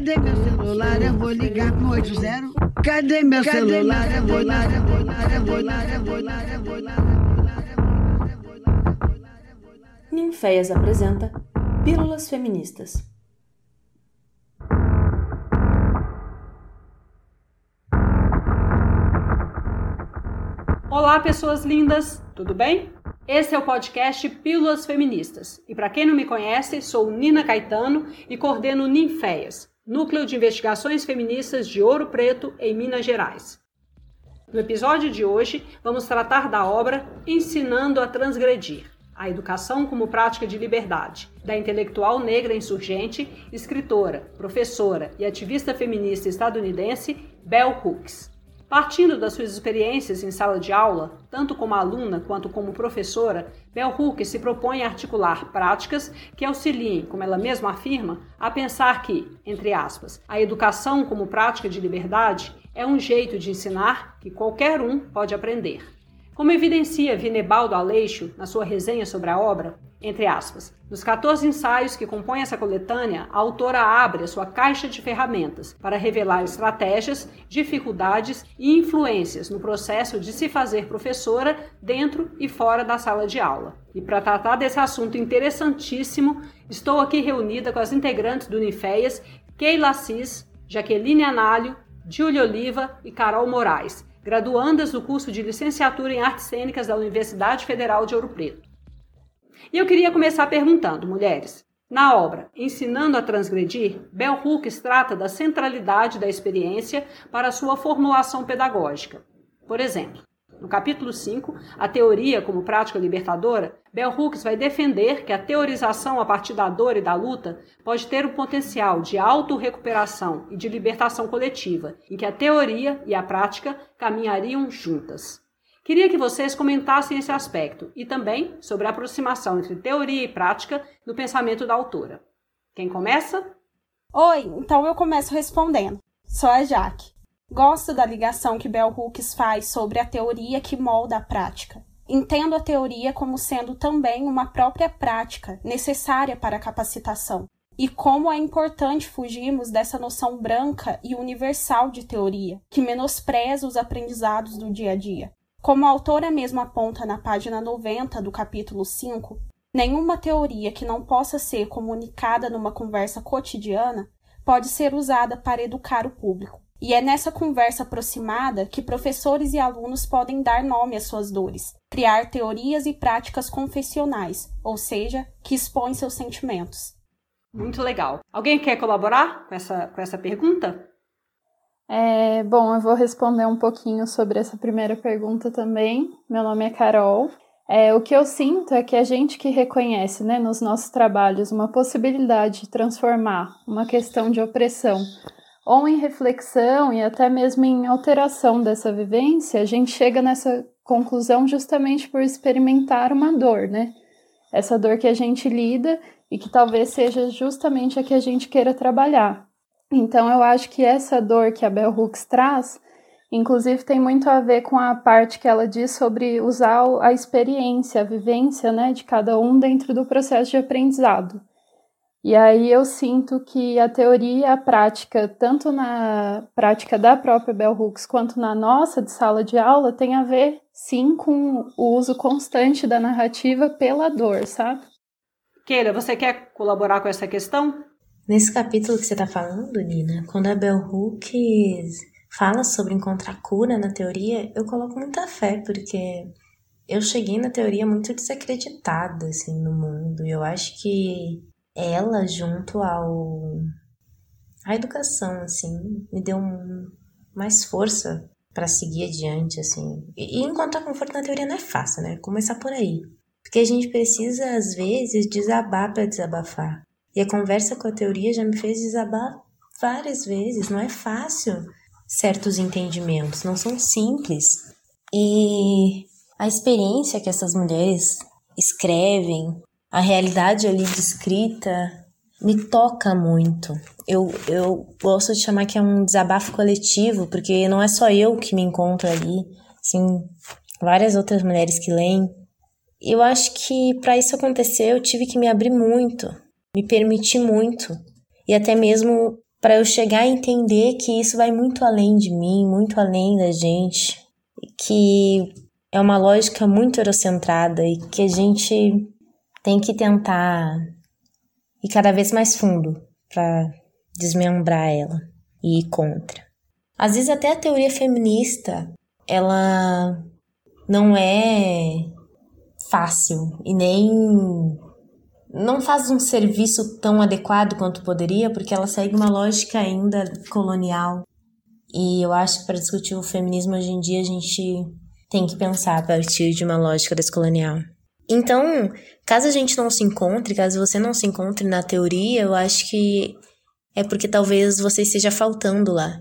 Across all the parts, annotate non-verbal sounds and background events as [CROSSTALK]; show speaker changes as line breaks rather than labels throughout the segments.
Cadê meu celular? Eu vou ligar pro 80. Cadê meu celular? Eu vou ligar, eu vou ligar, eu vou ligar, eu vou ligar, eu vou ligar.
Ninféias apresenta Pílulas Feministas.
Olá, pessoas lindas, tudo bem? Esse é o podcast Pílulas Feministas. E para quem não me conhece, sou Nina Caetano e coordeno Ninféias, Núcleo de Investigações Feministas de Ouro Preto, em Minas Gerais. No episódio de hoje, vamos tratar da obra Ensinando a Transgredir a educação como prática de liberdade, da intelectual negra insurgente, escritora, professora e ativista feminista estadunidense Bell Hooks. Partindo das suas experiências em sala de aula, tanto como aluna quanto como professora, Bell Hooks se propõe a articular práticas que auxiliem, como ela mesma afirma, a pensar que, entre aspas, a educação como prática de liberdade é um jeito de ensinar que qualquer um pode aprender. Como evidencia Vinebaldo Aleixo na sua resenha sobre a obra, entre aspas, nos 14 ensaios que compõem essa coletânea, a autora abre a sua caixa de ferramentas para revelar estratégias, dificuldades e influências no processo de se fazer professora dentro e fora da sala de aula. E para tratar desse assunto interessantíssimo, estou aqui reunida com as integrantes do Uniféias, Keila Assis, Jaqueline Análio, Júlia Oliva e Carol Moraes, graduandas do curso de licenciatura em Artes Cênicas da Universidade Federal de Ouro Preto. E eu queria começar perguntando, mulheres, na obra Ensinando a Transgredir, Bell Hooks trata da centralidade da experiência para sua formulação pedagógica. Por exemplo, no capítulo 5, A Teoria como Prática Libertadora, Bell Hooks vai defender que a teorização a partir da dor e da luta pode ter o potencial de autorrecuperação e de libertação coletiva, em que a teoria e a prática caminhariam juntas. Queria que vocês comentassem esse aspecto e também sobre a aproximação entre teoria e prática no pensamento da autora. Quem começa?
Oi, então eu começo respondendo. Sou a Jaque. Gosto da ligação que Bell Hooks faz sobre a teoria que molda a prática. Entendo a teoria como sendo também uma própria prática necessária para a capacitação, e como é importante fugirmos dessa noção branca e universal de teoria, que menospreza os aprendizados do dia a dia. Como a autora mesma aponta na página 90 do capítulo 5, nenhuma teoria que não possa ser comunicada numa conversa cotidiana pode ser usada para educar o público. E é nessa conversa aproximada que professores e alunos podem dar nome às suas dores, criar teorias e práticas confessionais, ou seja, que expõem seus sentimentos.
Muito legal. Alguém quer colaborar com essa, com essa pergunta?
É, bom, eu vou responder um pouquinho sobre essa primeira pergunta também. Meu nome é Carol. É, o que eu sinto é que a gente que reconhece né, nos nossos trabalhos uma possibilidade de transformar uma questão de opressão ou em reflexão e até mesmo em alteração dessa vivência, a gente chega nessa conclusão justamente por experimentar uma dor, né? Essa dor que a gente lida e que talvez seja justamente a que a gente queira trabalhar. Então, eu acho que essa dor que a Bell Hooks traz, inclusive, tem muito a ver com a parte que ela diz sobre usar a experiência, a vivência, né, de cada um dentro do processo de aprendizado. E aí eu sinto que a teoria e a prática, tanto na prática da própria Bell Hooks quanto na nossa de sala de aula, tem a ver sim com o uso constante da narrativa pela dor, sabe?
Keila, você quer colaborar com essa questão?
Nesse capítulo que você está falando, Nina, quando a Bell Hooks fala sobre encontrar cura na teoria, eu coloco muita fé, porque eu cheguei na teoria muito desacreditada, assim, no mundo. E eu acho que ela junto ao a educação assim me deu um, mais força para seguir adiante assim. E, e encontrar conforto na teoria não é fácil né? Começar por aí. Porque a gente precisa às vezes desabar para desabafar e a conversa com a teoria já me fez desabar várias vezes não é fácil certos entendimentos não são simples e a experiência que essas mulheres escrevem a realidade ali descrita me toca muito. Eu, eu gosto de chamar que é um desabafo coletivo, porque não é só eu que me encontro ali, assim, várias outras mulheres que leem. Eu acho que para isso acontecer eu tive que me abrir muito, me permitir muito e até mesmo para eu chegar a entender que isso vai muito além de mim, muito além da gente, que é uma lógica muito eurocentrada e que a gente tem que tentar ir cada vez mais fundo para desmembrar ela e ir contra. Às vezes até a teoria feminista, ela não é fácil e nem não faz um serviço tão adequado quanto poderia, porque ela segue uma lógica ainda colonial. E eu acho que para discutir o feminismo hoje em dia a gente tem que pensar a partir de uma lógica descolonial. Então, caso a gente não se encontre, caso você não se encontre na teoria, eu acho que é porque talvez você esteja faltando lá.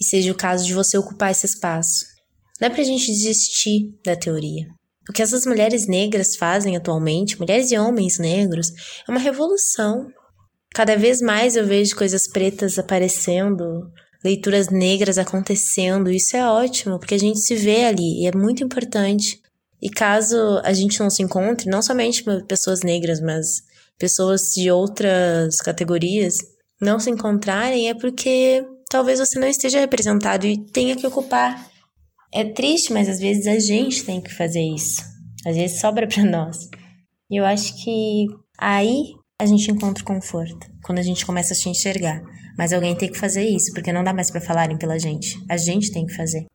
E seja o caso de você ocupar esse espaço. Não é pra gente desistir da teoria. O que essas mulheres negras fazem atualmente, mulheres e homens negros, é uma revolução. Cada vez mais eu vejo coisas pretas aparecendo, leituras negras acontecendo. Isso é ótimo, porque a gente se vê ali e é muito importante. E caso a gente não se encontre, não somente pessoas negras, mas pessoas de outras categorias não se encontrarem, é porque talvez você não esteja representado e tenha que ocupar é triste, mas às vezes a gente tem que fazer isso. Às vezes sobra para nós. E eu acho que aí a gente encontra conforto, quando a gente começa a se enxergar. Mas alguém tem que fazer isso, porque não dá mais para falarem pela gente. A gente tem que fazer.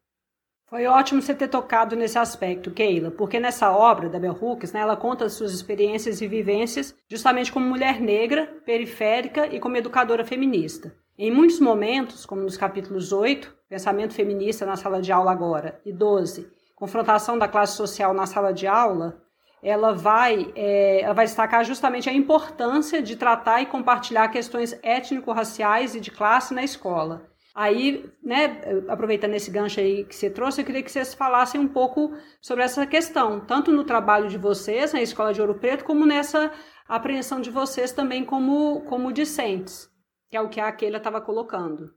Foi ótimo você ter tocado nesse aspecto, Keila, porque nessa obra da Bell Hooks, né, ela conta as suas experiências e vivências justamente como mulher negra, periférica e como educadora feminista. Em muitos momentos, como nos capítulos 8, Pensamento Feminista na Sala de Aula Agora, e 12, Confrontação da Classe Social na Sala de Aula, ela vai, é, ela vai destacar justamente a importância de tratar e compartilhar questões étnico-raciais e de classe na escola. Aí, né, aproveitando esse gancho aí que você trouxe, eu queria que vocês falassem um pouco sobre essa questão, tanto no trabalho de vocês na Escola de Ouro Preto, como nessa apreensão de vocês também como, como discentes que é o que a Keila estava colocando.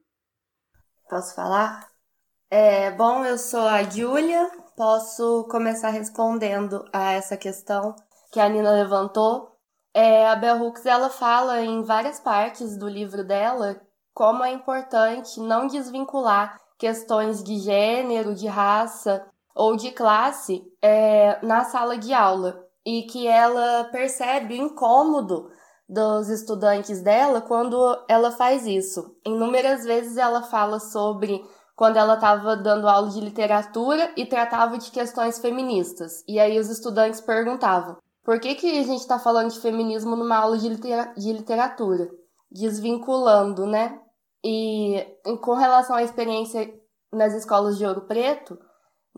Posso falar? É, bom, eu sou a Júlia, posso começar respondendo a essa questão que a Nina levantou. É, a Bell Hooks ela fala em várias partes do livro dela como é importante não desvincular questões de gênero, de raça ou de classe é, na sala de aula e que ela percebe o incômodo dos estudantes dela quando ela faz isso. Inúmeras vezes ela fala sobre quando ela estava dando aula de literatura e tratava de questões feministas. E aí os estudantes perguntavam: por que, que a gente está falando de feminismo numa aula de, litera de literatura? Desvinculando, né? E com relação à experiência nas escolas de Ouro Preto,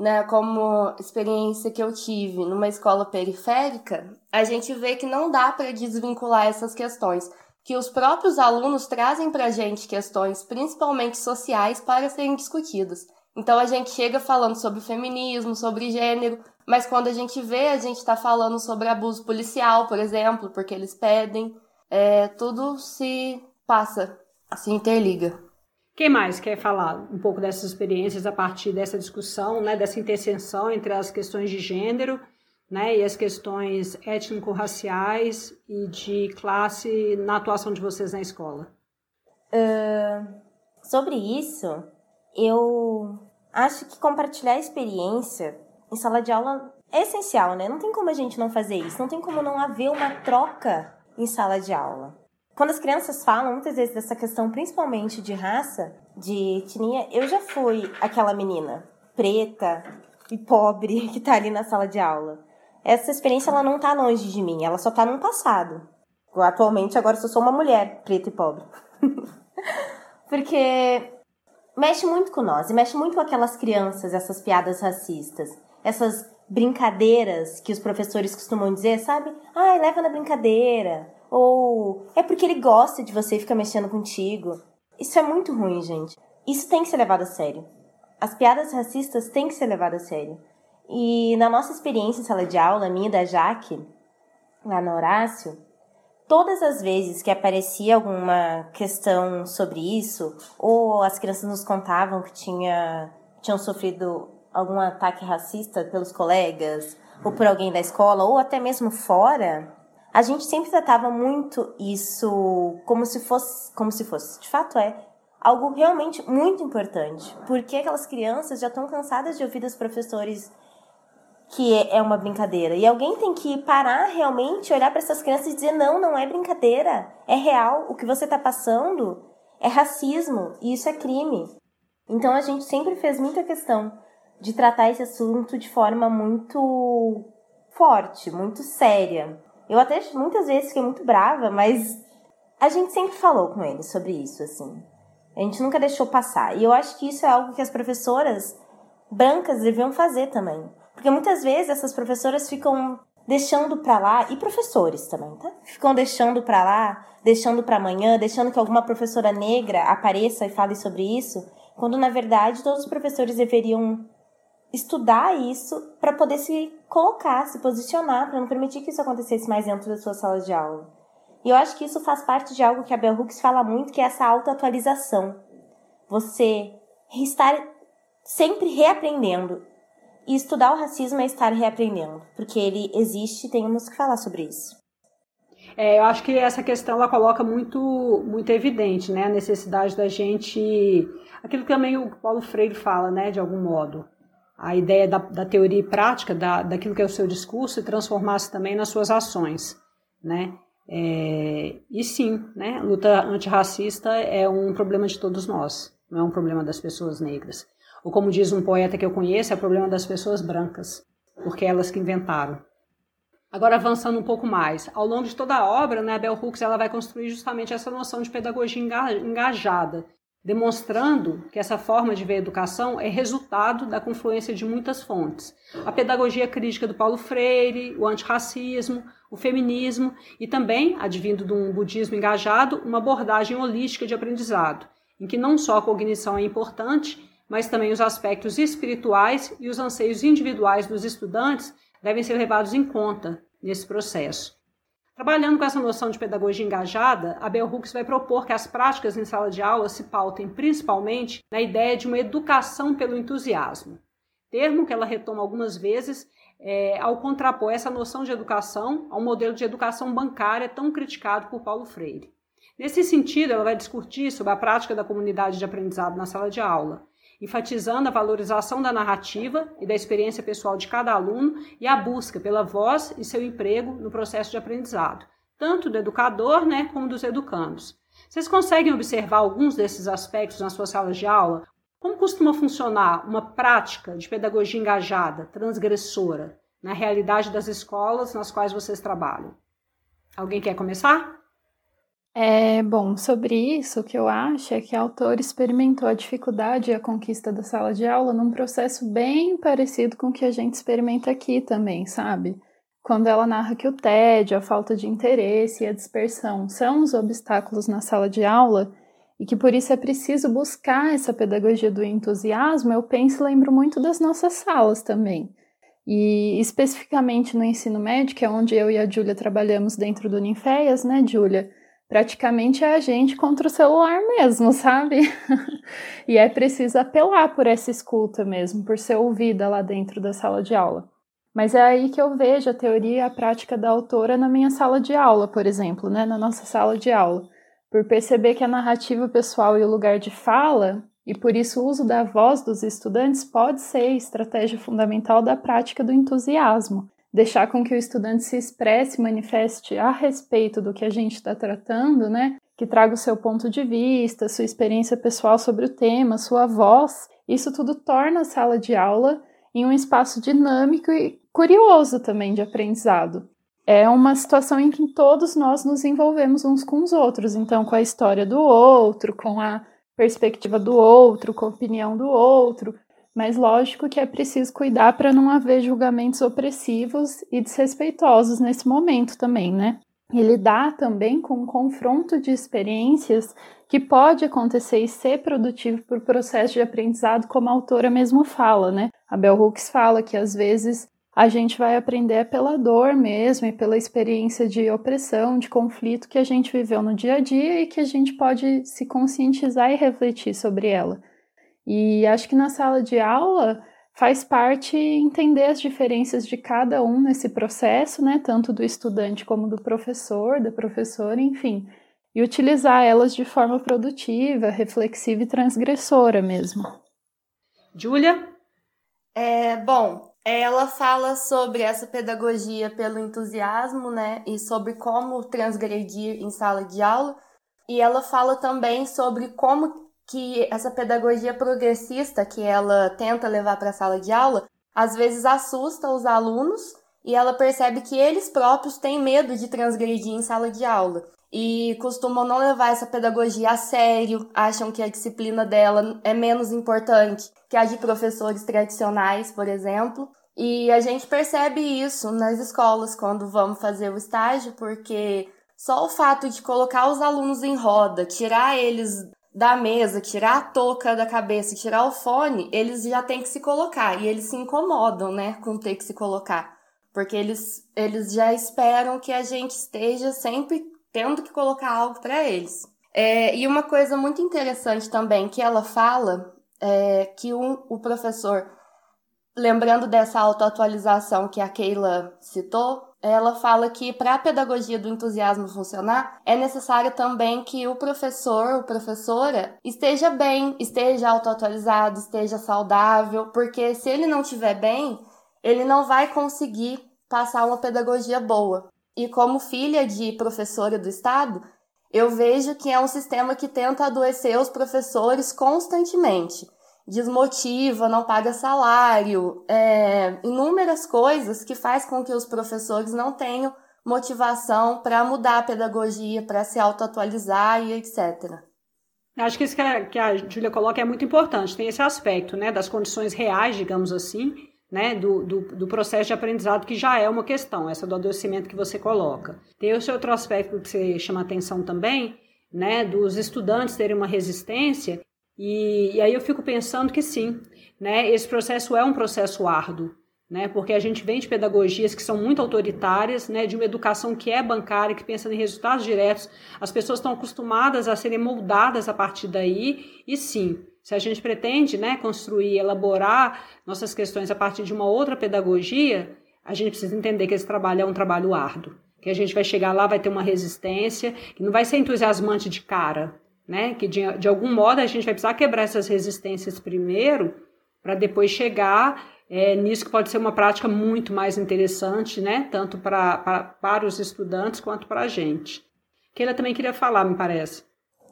né, como experiência que eu tive numa escola periférica, a gente vê que não dá para desvincular essas questões, que os próprios alunos trazem para a gente questões, principalmente sociais, para serem discutidas. Então a gente chega falando sobre feminismo, sobre gênero, mas quando a gente vê, a gente está falando sobre abuso policial, por exemplo, porque eles pedem, é, tudo se passa, se interliga.
Quem mais quer falar um pouco dessas experiências a partir dessa discussão, né, dessa interseção entre as questões de gênero né, e as questões étnico-raciais e de classe na atuação de vocês na escola?
Uh, sobre isso, eu acho que compartilhar a experiência em sala de aula é essencial, né? Não tem como a gente não fazer isso, não tem como não haver uma troca em sala de aula. Quando as crianças falam muitas vezes dessa questão, principalmente de raça, de etnia, eu já fui aquela menina preta e pobre [LAUGHS] que tá ali na sala de aula. Essa experiência ela não tá longe de mim, ela só tá no passado. Atualmente, agora eu sou uma mulher preta e pobre. [LAUGHS] Porque mexe muito com nós e mexe muito com aquelas crianças, essas piadas racistas, essas brincadeiras que os professores costumam dizer, sabe? Ai, leva na brincadeira. Ou é porque ele gosta de você e fica mexendo contigo. Isso é muito ruim, gente. Isso tem que ser levado a sério. As piadas racistas têm que ser levadas a sério. E na nossa experiência em sala de aula, minha e da Jaque, lá no Horácio, todas as vezes que aparecia alguma questão sobre isso, ou as crianças nos contavam que tinha, tinham sofrido algum ataque racista pelos colegas, ou por alguém da escola, ou até mesmo fora, a gente sempre tratava muito isso como se fosse, como se fosse, de fato é, algo realmente muito importante, porque aquelas crianças já estão cansadas de ouvir dos professores que é, é uma brincadeira. E alguém tem que parar realmente, olhar para essas crianças e dizer: não, não é brincadeira, é real. O que você está passando é racismo e isso é crime. Então a gente sempre fez muita questão de tratar esse assunto de forma muito forte, muito séria. Eu até muitas vezes fiquei muito brava, mas a gente sempre falou com eles sobre isso, assim. A gente nunca deixou passar. E eu acho que isso é algo que as professoras brancas deviam fazer também. Porque muitas vezes essas professoras ficam deixando para lá, e professores também, tá? Ficam deixando para lá, deixando para amanhã, deixando que alguma professora negra apareça e fale sobre isso, quando na verdade todos os professores deveriam estudar isso para poder se colocar, se posicionar, para não permitir que isso acontecesse mais dentro da sua sala de aula. E eu acho que isso faz parte de algo que a Bell Hooks fala muito, que é essa autoatualização. Você estar sempre reaprendendo. E estudar o racismo é estar reaprendendo, porque ele existe e temos que falar sobre isso.
É, eu acho que essa questão ela coloca muito, muito evidente, né, a necessidade da gente, aquilo que também o Paulo Freire fala, né, de algum modo, a ideia da, da teoria e prática, da, daquilo que é o seu discurso e transformar-se também nas suas ações, né. É, e sim, né, luta antirracista é um problema de todos nós, não é um problema das pessoas negras. Ou como diz um poeta que eu conheço, é o problema das pessoas brancas, porque é elas que inventaram. Agora avançando um pouco mais, ao longo de toda a obra, né, a Bell Hooks ela vai construir justamente essa noção de pedagogia engajada, demonstrando que essa forma de ver a educação é resultado da confluência de muitas fontes. A pedagogia crítica do Paulo Freire, o antirracismo, o feminismo e também, advindo de um budismo engajado, uma abordagem holística de aprendizado, em que não só a cognição é importante, mas também os aspectos espirituais e os anseios individuais dos estudantes devem ser levados em conta nesse processo. Trabalhando com essa noção de pedagogia engajada, a Bell Hooks vai propor que as práticas em sala de aula se pautem principalmente na ideia de uma educação pelo entusiasmo, termo que ela retoma algumas vezes é, ao contrapor essa noção de educação ao modelo de educação bancária tão criticado por Paulo Freire. Nesse sentido, ela vai discutir sobre a prática da comunidade de aprendizado na sala de aula, enfatizando a valorização da narrativa e da experiência pessoal de cada aluno e a busca pela voz e seu emprego no processo de aprendizado, tanto do educador né, como dos educandos. Vocês conseguem observar alguns desses aspectos na sua sala de aula? Como costuma funcionar uma prática de pedagogia engajada, transgressora, na realidade das escolas nas quais vocês trabalham? Alguém quer começar?
É, bom, sobre isso, o que eu acho é que a autora experimentou a dificuldade e a conquista da sala de aula num processo bem parecido com o que a gente experimenta aqui também, sabe? Quando ela narra que o tédio, a falta de interesse e a dispersão são os obstáculos na sala de aula e que por isso é preciso buscar essa pedagogia do entusiasmo, eu penso e lembro muito das nossas salas também. E especificamente no ensino médio, que é onde eu e a Júlia trabalhamos dentro do Ninféias, né, Júlia? Praticamente é a gente contra o celular mesmo, sabe? [LAUGHS] e é preciso apelar por essa escuta mesmo, por ser ouvida lá dentro da sala de aula. Mas é aí que eu vejo a teoria e a prática da autora na minha sala de aula, por exemplo, né? na nossa sala de aula. Por perceber que a narrativa pessoal e o lugar de fala, e por isso o uso da voz dos estudantes pode ser estratégia fundamental da prática do entusiasmo, deixar com que o estudante se expresse, manifeste a respeito do que a gente está tratando, né? Que traga o seu ponto de vista, sua experiência pessoal sobre o tema, sua voz. Isso tudo torna a sala de aula em um espaço dinâmico e curioso também de aprendizado. É uma situação em que todos nós nos envolvemos uns com os outros, então com a história do outro, com a perspectiva do outro, com a opinião do outro, mas lógico que é preciso cuidar para não haver julgamentos opressivos e desrespeitosos nesse momento também, né? E lidar também com um confronto de experiências que pode acontecer e ser produtivo para o processo de aprendizado, como a autora mesmo fala, né? A Bell Hooks fala que às vezes a gente vai aprender pela dor mesmo e pela experiência de opressão, de conflito que a gente viveu no dia a dia e que a gente pode se conscientizar e refletir sobre ela. E acho que na sala de aula faz parte entender as diferenças de cada um nesse processo, né, tanto do estudante como do professor, da professora, enfim, e utilizar elas de forma produtiva, reflexiva e transgressora mesmo.
Júlia?
É, bom, ela fala sobre essa pedagogia pelo entusiasmo, né, e sobre como transgredir em sala de aula, e ela fala também sobre como que essa pedagogia progressista que ela tenta levar para a sala de aula, às vezes assusta os alunos e ela percebe que eles próprios têm medo de transgredir em sala de aula e costumam não levar essa pedagogia a sério, acham que a disciplina dela é menos importante que a de professores tradicionais, por exemplo. E a gente percebe isso nas escolas quando vamos fazer o estágio, porque só o fato de colocar os alunos em roda, tirar eles da mesa, tirar a touca da cabeça, tirar o fone, eles já têm que se colocar e eles se incomodam, né, com ter que se colocar, porque eles eles já esperam que a gente esteja sempre tendo que colocar algo para eles. É, e uma coisa muito interessante também que ela fala é que um, o professor, lembrando dessa autoatualização que a Keila citou, ela fala que para a pedagogia do entusiasmo funcionar, é necessário também que o professor ou professora esteja bem, esteja autoatualizado, esteja saudável, porque se ele não estiver bem, ele não vai conseguir passar uma pedagogia boa. E como filha de professora do Estado, eu vejo que é um sistema que tenta adoecer os professores constantemente desmotiva, não paga salário, é, inúmeras coisas que faz com que os professores não tenham motivação para mudar a pedagogia, para se autoatualizar e etc.
Acho que isso que a, a Júlia coloca é muito importante, tem esse aspecto né, das condições reais, digamos assim, né, do, do, do, processo de aprendizado, que já é uma questão, essa do adoecimento que você coloca. Tem esse outro aspecto que você chama atenção também, né, dos estudantes terem uma resistência e, e, aí eu fico pensando que sim, né, esse processo é um processo árduo, né, porque a gente vem de pedagogias que são muito autoritárias, né, de uma educação que é bancária, que pensa em resultados diretos, as pessoas estão acostumadas a serem moldadas a partir daí, e sim, se a gente pretende né, construir, elaborar nossas questões a partir de uma outra pedagogia, a gente precisa entender que esse trabalho é um trabalho árduo, que a gente vai chegar lá, vai ter uma resistência, que não vai ser entusiasmante de cara, né? Que de, de algum modo a gente vai precisar quebrar essas resistências primeiro, para depois chegar é, nisso que pode ser uma prática muito mais interessante, né? Tanto pra, pra, para os estudantes quanto para a gente. Que ela também queria falar, me parece.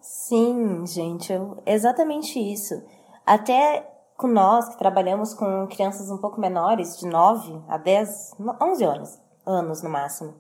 Sim, gente, eu, exatamente isso. Até com nós que trabalhamos com crianças um pouco menores, de 9 a 10, 11 anos, anos no máximo,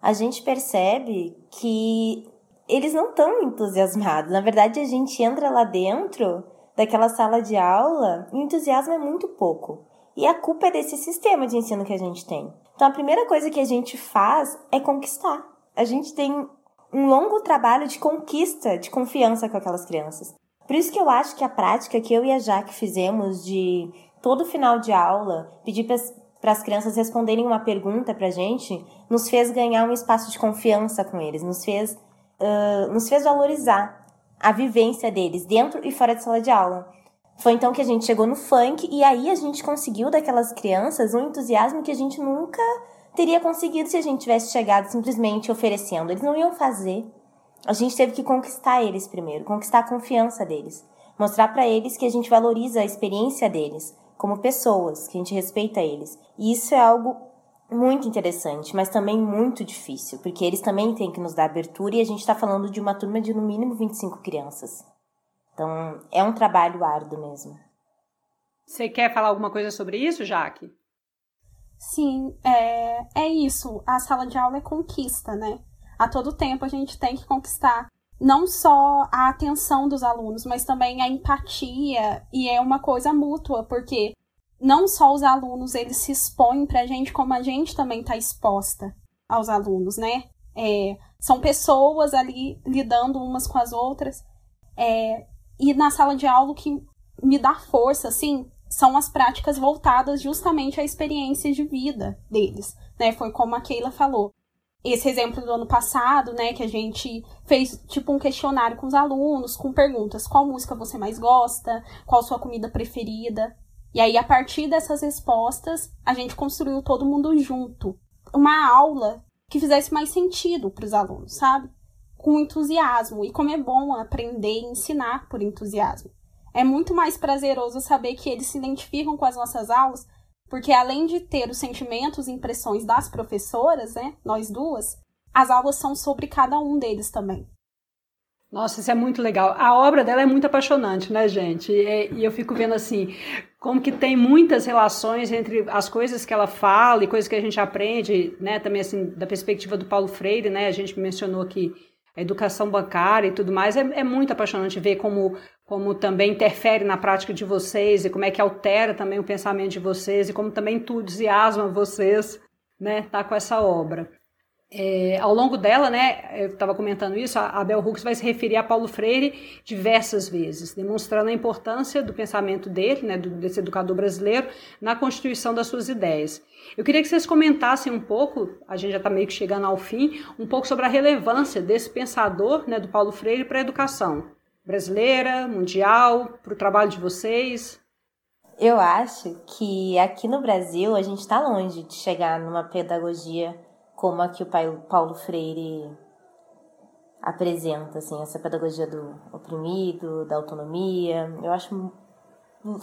a gente percebe que eles não estão entusiasmados. Na verdade, a gente entra lá dentro daquela sala de aula e o entusiasmo é muito pouco. E a culpa é desse sistema de ensino que a gente tem. Então, a primeira coisa que a gente faz é conquistar. A gente tem um longo trabalho de conquista, de confiança com aquelas crianças. Por isso que eu acho que a prática que eu e a Jaque fizemos de todo final de aula, pedir para as crianças responderem uma pergunta para a gente, nos fez ganhar um espaço de confiança com eles, nos fez uh, nos fez valorizar a vivência deles dentro e fora de sala de aula. Foi então que a gente chegou no funk e aí a gente conseguiu daquelas crianças um entusiasmo que a gente nunca teria conseguido se a gente tivesse chegado simplesmente oferecendo. Eles não iam fazer. A gente teve que conquistar eles primeiro, conquistar a confiança deles, mostrar para eles que a gente valoriza a experiência deles como pessoas, que a gente respeita eles. E isso é algo muito interessante, mas também muito difícil, porque eles também têm que nos dar abertura e a gente está falando de uma turma de no mínimo 25 crianças. Então, é um trabalho árduo mesmo.
Você quer falar alguma coisa sobre isso, Jaque?
Sim, é, é isso. A sala de aula é conquista, né? A todo tempo a gente tem que conquistar não só a atenção dos alunos, mas também a empatia, e é uma coisa mútua, porque não só os alunos eles se expõem para a gente, como a gente também está exposta aos alunos, né? É, são pessoas ali lidando umas com as outras. É, e na sala de aula o que me dá força, assim, são as práticas voltadas justamente à experiência de vida deles, né? Foi como a Keila falou. Esse exemplo do ano passado, né, que a gente fez tipo um questionário com os alunos, com perguntas: qual música você mais gosta? Qual sua comida preferida? E aí, a partir dessas respostas, a gente construiu todo mundo junto. Uma aula que fizesse mais sentido para os alunos, sabe? Com entusiasmo. E como é bom aprender e ensinar por entusiasmo. É muito mais prazeroso saber que eles se identificam com as nossas aulas, porque além de ter os sentimentos e impressões das professoras, né, nós duas, as aulas são sobre cada um deles também.
Nossa, isso é muito legal. A obra dela é muito apaixonante, né, gente? E, e, eu fico vendo assim, como que tem muitas relações entre as coisas que ela fala e coisas que a gente aprende, né? Também assim, da perspectiva do Paulo Freire, né? A gente mencionou aqui a educação bancária e tudo mais. É, é muito apaixonante ver como, como também interfere na prática de vocês e como é que altera também o pensamento de vocês e como também entusiasma vocês, né? Tá com essa obra. É, ao longo dela, né, eu estava comentando isso, a Bell Hooks vai se referir a Paulo Freire diversas vezes, demonstrando a importância do pensamento dele, né, desse educador brasileiro, na constituição das suas ideias. Eu queria que vocês comentassem um pouco, a gente já está meio que chegando ao fim, um pouco sobre a relevância desse pensador, né, do Paulo Freire para a educação brasileira, mundial, para o trabalho de vocês.
Eu acho que aqui no Brasil a gente está longe de chegar numa pedagogia como a que o Paulo Freire apresenta, assim, essa pedagogia do oprimido, da autonomia. Eu acho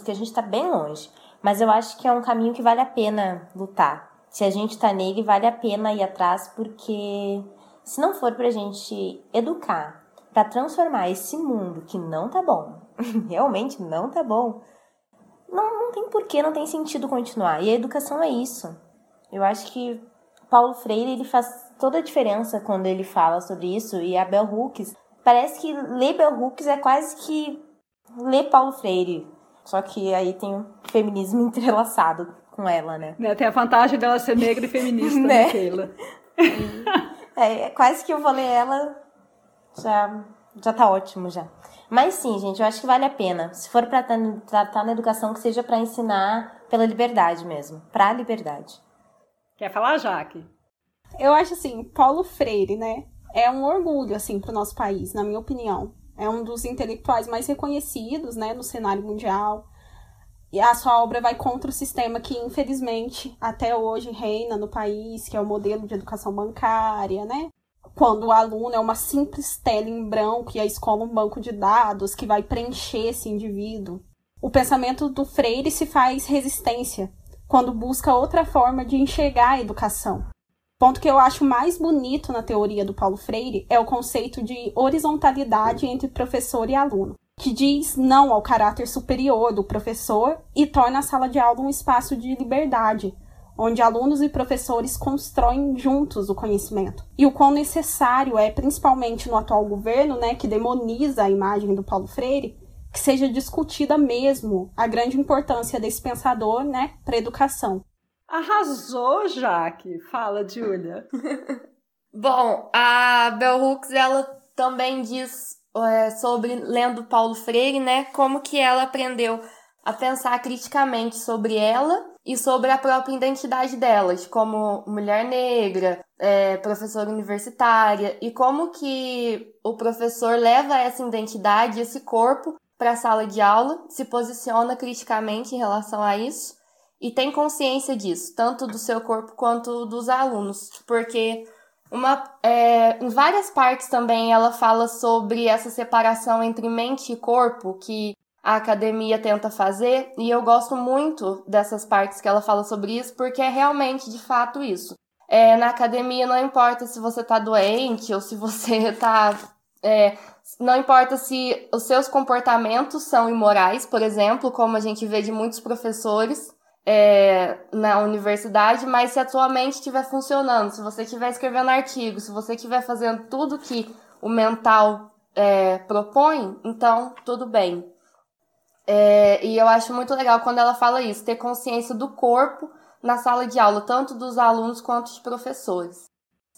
que a gente está bem longe, mas eu acho que é um caminho que vale a pena lutar. Se a gente está nele, vale a pena ir atrás, porque se não for para a gente educar, para transformar esse mundo que não tá bom, [LAUGHS] realmente não tá bom, não, não tem porquê, não tem sentido continuar. E a educação é isso. Eu acho que Paulo Freire ele faz toda a diferença quando ele fala sobre isso e a Bell Hooks parece que ler Bell Hooks é quase que ler Paulo Freire só que aí tem o feminismo [LAUGHS] entrelaçado com ela, né?
né? Tem a vantagem dela ser negra e feminista, [LAUGHS] né, né Keila?
é, é, quase que eu vou ler ela, já, já tá ótimo já. Mas sim, gente, eu acho que vale a pena. Se for pra tratar na educação, que seja para ensinar pela liberdade mesmo, pra liberdade.
Quer falar, Jaque?
Eu acho assim, Paulo Freire, né? É um orgulho, assim, pro nosso país, na minha opinião. É um dos intelectuais mais reconhecidos, né, no cenário mundial. E a sua obra vai contra o sistema que, infelizmente, até hoje reina no país, que é o modelo de educação bancária, né? Quando o aluno é uma simples tela em branco e a escola um banco de dados que vai preencher esse indivíduo. O pensamento do Freire se faz resistência quando busca outra forma de enxergar a educação. Ponto que eu acho mais bonito na teoria do Paulo Freire é o conceito de horizontalidade entre professor e aluno, que diz não ao caráter superior do professor e torna a sala de aula um espaço de liberdade, onde alunos e professores constroem juntos o conhecimento. E o quão necessário é, principalmente no atual governo, né, que demoniza a imagem do Paulo Freire, que seja discutida mesmo a grande importância desse pensador, né, para a educação.
Arrasou, Jaque. Fala, Júlia. [LAUGHS]
Bom, a Bell Hooks, ela também diz é, sobre, lendo Paulo Freire, né, como que ela aprendeu a pensar criticamente sobre ela e sobre a própria identidade delas, como mulher negra, é, professora universitária, e como que o professor leva essa identidade, esse corpo, para a sala de aula, se posiciona criticamente em relação a isso e tem consciência disso, tanto do seu corpo quanto dos alunos, porque uma, é, em várias partes também ela fala sobre essa separação entre mente e corpo que a academia tenta fazer, e eu gosto muito dessas partes que ela fala sobre isso, porque é realmente de fato isso. É, na academia não importa se você tá doente ou se você [LAUGHS] tá é, não importa se os seus comportamentos são imorais, por exemplo, como a gente vê de muitos professores é, na universidade, mas se a sua mente estiver funcionando, se você estiver escrevendo artigos, se você estiver fazendo tudo que o mental é, propõe, então tudo bem. É, e eu acho muito legal quando ela fala isso, ter consciência do corpo na sala de aula, tanto dos alunos quanto dos professores.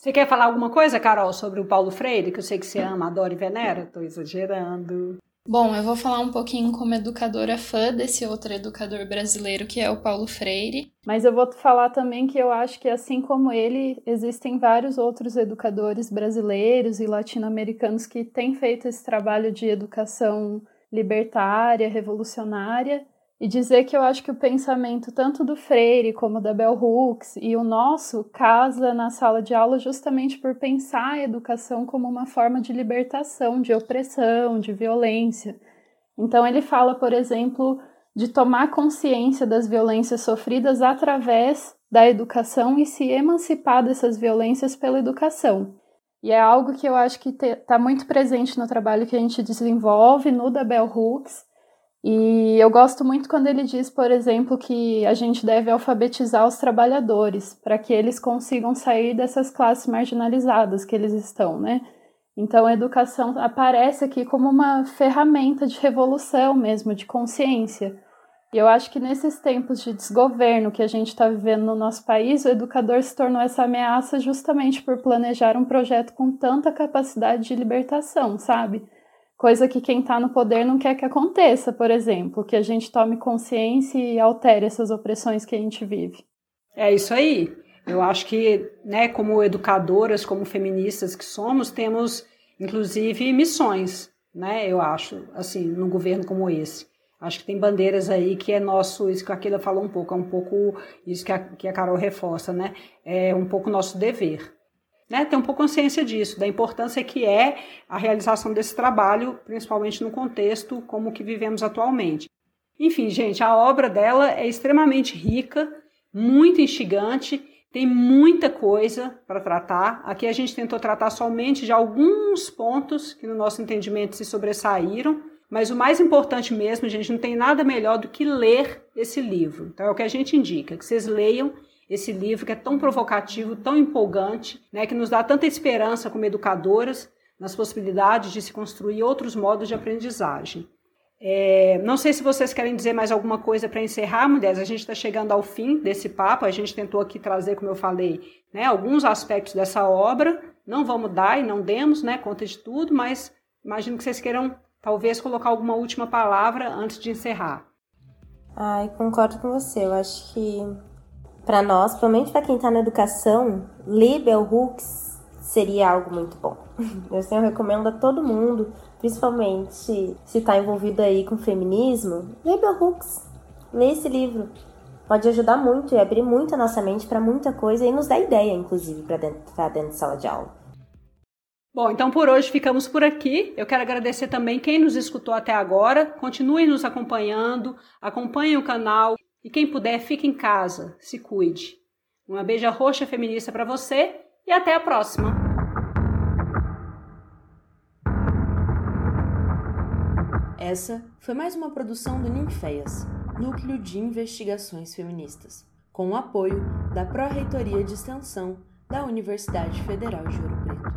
Você quer falar alguma coisa, Carol, sobre o Paulo Freire, que eu sei que você ama, adora e venera? Estou exagerando.
Bom, eu vou falar um pouquinho como educadora fã desse outro educador brasileiro que é o Paulo Freire. Mas eu vou falar também que eu acho que, assim como ele, existem vários outros educadores brasileiros e latino-americanos que têm feito esse trabalho de educação libertária, revolucionária, e dizer que eu acho que o pensamento tanto do Freire como da Bell Hooks e o nosso casa na sala de aula justamente por pensar a educação como uma forma de libertação, de opressão, de violência. Então ele fala, por exemplo, de tomar consciência das violências sofridas através da educação e se emancipar dessas violências pela educação. E é algo que eu acho que está muito presente no trabalho que a gente desenvolve no da Bell Hooks e eu gosto muito quando ele diz, por exemplo, que a gente deve alfabetizar os trabalhadores para que eles consigam sair dessas classes marginalizadas que eles estão, né? Então a educação aparece aqui como uma ferramenta de revolução mesmo, de consciência. E eu acho que nesses tempos de desgoverno que a gente está vivendo no nosso país, o educador se tornou essa ameaça justamente por planejar um projeto com tanta capacidade de libertação, sabe? Coisa que quem está no poder não quer que aconteça, por exemplo, que a gente tome consciência e altere essas opressões que a gente vive.
É isso aí. Eu acho que, né, como educadoras, como feministas que somos, temos inclusive missões, né? Eu acho, assim, num governo como esse. Acho que tem bandeiras aí que é nosso, isso que a Keila falou um pouco, é um pouco isso que a, que a Carol reforça, né? É um pouco nosso dever né, ter um pouco consciência disso, da importância que é a realização desse trabalho, principalmente no contexto como que vivemos atualmente. Enfim, gente, a obra dela é extremamente rica, muito instigante, tem muita coisa para tratar. Aqui a gente tentou tratar somente de alguns pontos que no nosso entendimento se sobressaíram, mas o mais importante mesmo, gente, não tem nada melhor do que ler esse livro. Então é o que a gente indica, que vocês leiam esse livro que é tão provocativo, tão empolgante, né, que nos dá tanta esperança como educadoras nas possibilidades de se construir outros modos de aprendizagem. É, não sei se vocês querem dizer mais alguma coisa para encerrar, mulheres. A gente está chegando ao fim desse papo. A gente tentou aqui trazer, como eu falei, né, alguns aspectos dessa obra. Não vamos dar e não demos né, conta de tudo, mas imagino que vocês queiram talvez colocar alguma última palavra antes de encerrar.
Ai, concordo com você. Eu acho que para nós, principalmente para quem está na educação, ler Bell Hooks seria algo muito bom. [LAUGHS] Eu, assim, eu recomendo a todo mundo, principalmente se está envolvido aí com feminismo, ler Bell Hooks, ler esse livro. Pode ajudar muito e abrir muito a nossa mente para muita coisa e nos dar ideia, inclusive, para dentro, dentro de sala de aula.
Bom, então por hoje ficamos por aqui. Eu quero agradecer também quem nos escutou até agora. Continuem nos acompanhando, acompanhem o canal e quem puder, fique em casa, se cuide. Uma beija roxa feminista para você e até a próxima!
Essa foi mais uma produção do Ninféias, Núcleo de Investigações Feministas, com o apoio da Pró-Reitoria de Extensão da Universidade Federal de Ouro